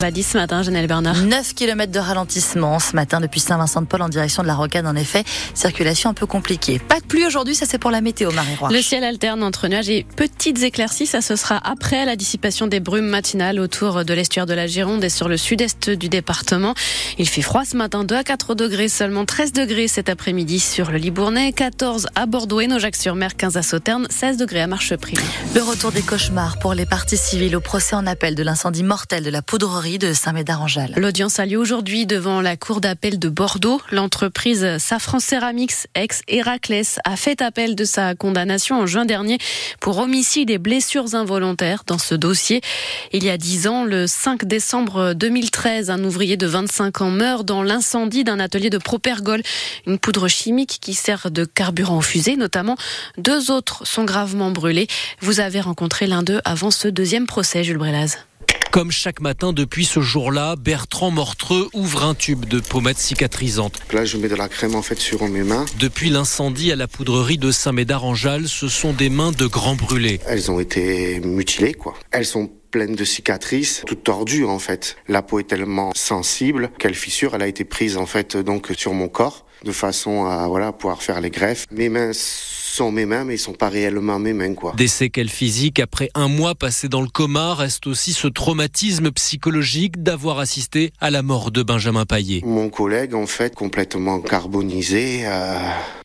Va 10 ce matin, Janelle Bernard. 9 km de ralentissement ce matin depuis Saint-Vincent-de-Paul en direction de la Rocade. En effet, circulation un peu compliquée. Pas de pluie aujourd'hui, ça c'est pour la météo, Marie-Roi. Le ciel alterne entre nuages et petites éclaircies. Ça, ce sera après la dissipation des brumes matinales autour de l'estuaire de la Gironde et sur le sud-est du département. Il fait froid ce matin, 2 à 4 degrés, seulement 13 degrés cet après-midi sur le Libournais, 14 à Bordeaux et Naujac-sur-Mer, 15 à Sauternes, 16 degrés à Marcheprime. Le retour des cauchemars pour les parties civiles au procès en appel de l'incendie mortel de la poudrerie de. L'audience a lieu aujourd'hui devant la cour d'appel de Bordeaux. L'entreprise Safran Ceramics, ex-Héraclès, a fait appel de sa condamnation en juin dernier pour homicide et blessures involontaires dans ce dossier. Il y a dix ans, le 5 décembre 2013, un ouvrier de 25 ans meurt dans l'incendie d'un atelier de Propergol, une poudre chimique qui sert de carburant aux fusées notamment. Deux autres sont gravement brûlés. Vous avez rencontré l'un d'eux avant ce deuxième procès, Jules Brélaz. Comme chaque matin depuis ce jour-là, Bertrand Mortreux ouvre un tube de pommade cicatrisante. Là, je mets de la crème en fait sur mes mains. Depuis l'incendie à la poudrerie de Saint-Médard-en-Jalles, ce sont des mains de grands brûlés. Elles ont été mutilées, quoi. Elles sont pleines de cicatrices, toutes tordues en fait. La peau est tellement sensible qu'elle fissure. Elle a été prise en fait donc sur mon corps de façon à voilà pouvoir faire les greffes. Mes mains sont mes mains, mais ils sont pas réellement mes mains, quoi. Des séquelles physiques après un mois passé dans le coma reste aussi ce traumatisme psychologique d'avoir assisté à la mort de Benjamin Paillet? Mon collègue, en fait, complètement carbonisé, euh,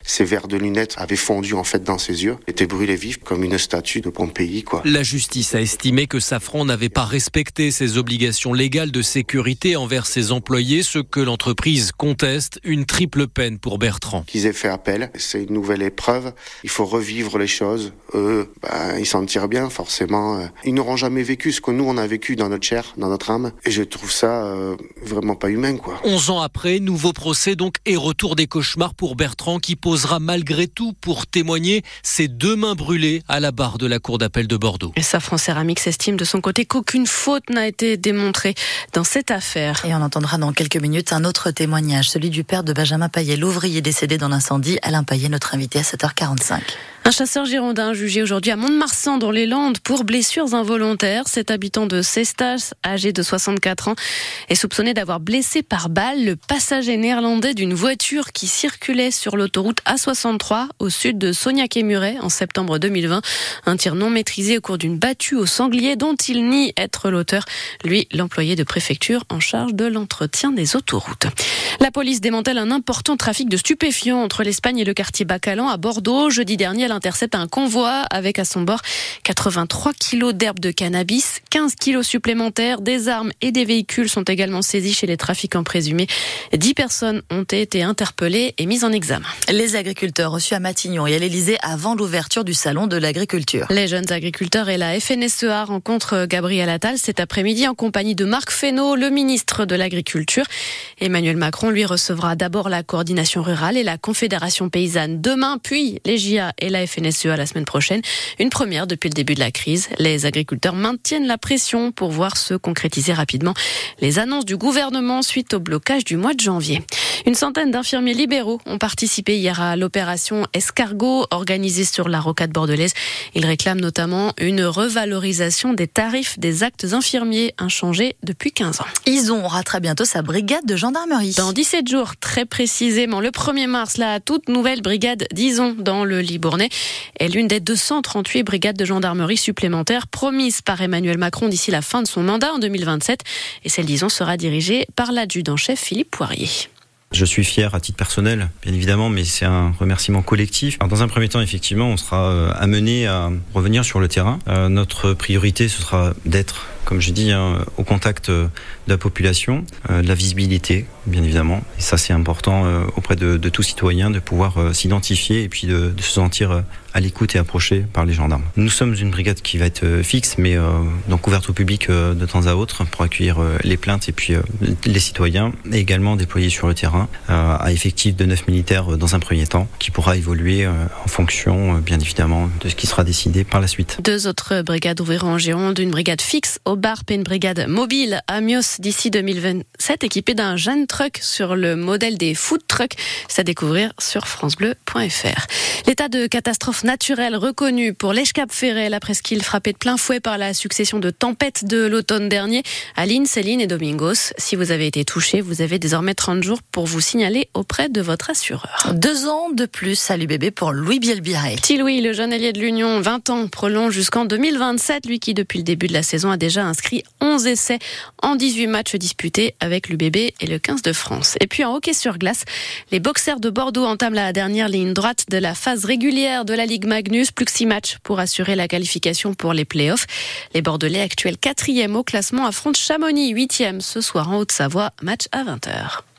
ses verres de lunettes avaient fondu en fait dans ses yeux, était brûlé vif comme une statue de Pompéi, quoi. La justice a estimé que Safran n'avait pas respecté ses obligations légales de sécurité envers ses employés, ce que l'entreprise conteste, une triple peine pour Bertrand. Qu'ils aient fait appel, c'est une nouvelle épreuve. Il faut revivre les choses. Eux, ben, ils s'en tirent bien, forcément. Ils n'auront jamais vécu ce que nous on a vécu dans notre chair, dans notre âme, et je trouve ça euh, vraiment pas humain, quoi. 11 ans après, nouveau procès donc et retour des cauchemars pour Bertrand qui posera malgré tout pour témoigner ses deux mains brûlées à la barre de la cour d'appel de Bordeaux. Et Safran Ceramics estime de son côté qu'aucune faute n'a été démontrée dans cette affaire. Et on entendra dans quelques minutes un autre témoignage, celui du père de Benjamin Payet, l'ouvrier décédé dans l'incendie. Alain Payet, notre invité à 7h45. Un chasseur girondin jugé aujourd'hui à Mont-de-Marsan dans les Landes pour blessures involontaires. Cet habitant de Cestas, âgé de 64 ans, est soupçonné d'avoir blessé par balle le passager néerlandais d'une voiture qui circulait sur l'autoroute A63 au sud de Sognac-et-Muret en septembre 2020. Un tir non maîtrisé au cours d'une battue au sanglier dont il nie être l'auteur. Lui, l'employé de préfecture en charge de l'entretien des autoroutes. La police démantèle un important trafic de stupéfiants entre l'Espagne et le quartier Bacalan à Bordeaux. Jeudi dernier, intercepte un convoi avec à son bord 83 kilos d'herbe de cannabis, 15 kilos supplémentaires, des armes et des véhicules sont également saisis chez les trafiquants présumés. 10 personnes ont été interpellées et mises en examen. Les agriculteurs reçus à Matignon et à l'Elysée avant l'ouverture du salon de l'agriculture. Les jeunes agriculteurs et la FNSEA rencontrent Gabriel Attal cet après-midi en compagnie de Marc Fesneau, le ministre de l'Agriculture. Emmanuel Macron lui recevra d'abord la coordination rurale et la Confédération paysanne demain, puis les JA et la FNSEA la semaine prochaine. Une première depuis le début de la crise. Les agriculteurs maintiennent la pression pour voir se concrétiser rapidement les annonces du gouvernement suite au blocage du mois de janvier. Une centaine d'infirmiers libéraux ont participé hier à l'opération Escargot organisée sur la rocade bordelaise. Ils réclament notamment une revalorisation des tarifs des actes infirmiers inchangés depuis 15 ans. Ison aura très bientôt sa brigade de gendarmerie. Dans 17 jours, très précisément, le 1er mars, la toute nouvelle brigade d'Ison dans le Libournais est l'une des 238 brigades de gendarmerie supplémentaires promises par Emmanuel Macron d'ici la fin de son mandat en 2027. Et celle d'Ison sera dirigée par l'adjudant-chef Philippe Poirier. Je suis fier à titre personnel, bien évidemment, mais c'est un remerciement collectif. Alors, dans un premier temps, effectivement, on sera amené à revenir sur le terrain. Euh, notre priorité, ce sera d'être, comme je dis, hein, au contact de la population, euh, de la visibilité, bien évidemment. Et ça, c'est important euh, auprès de, de tout citoyen de pouvoir euh, s'identifier et puis de, de, se sentir à l'écoute et approché par les gendarmes. Nous sommes une brigade qui va être fixe, mais donc ouverte au public de temps à autre pour accueillir les plaintes et puis les citoyens, et également déployée sur le terrain à effectif de 9 militaires dans un premier temps, qui pourra évoluer en fonction, bien évidemment, de ce qui sera décidé par la suite. Deux autres brigades ouvriront en Gironde, une brigade fixe au Barp et une brigade mobile à Mios d'ici 2027 équipée d'un jeune truck sur le modèle des food trucks. C'est à découvrir sur francebleu.fr. L'état de catastrophe naturelle reconnu pour l'Eschcap Ferret, la presqu'île frappée de plein fouet par la succession de tempêtes de l'automne dernier. Aline, Céline et Domingos, si vous avez été touché, vous avez désormais 30 jours pour vous signaler auprès de votre assureur. Deux ans de plus à l'UBB pour Louis Bielbiaré. Petit Louis, le jeune ailier de l'Union, 20 ans, prolonge jusqu'en 2027. Lui qui, depuis le début de la saison, a déjà inscrit 11 essais en 18 matchs disputés avec l'UBB et le 15 de France. Et puis en hockey sur glace, les boxers de Bordeaux entament la dernière ligne droite de la phase régulière de la Ligue Magnus. Plus que 6 matchs pour assurer la qualification pour les playoffs. Les Bordelais, actuels quatrième au classement, affrontent Chamonix, huitième ce soir en Haute-Savoie. Match à 20h.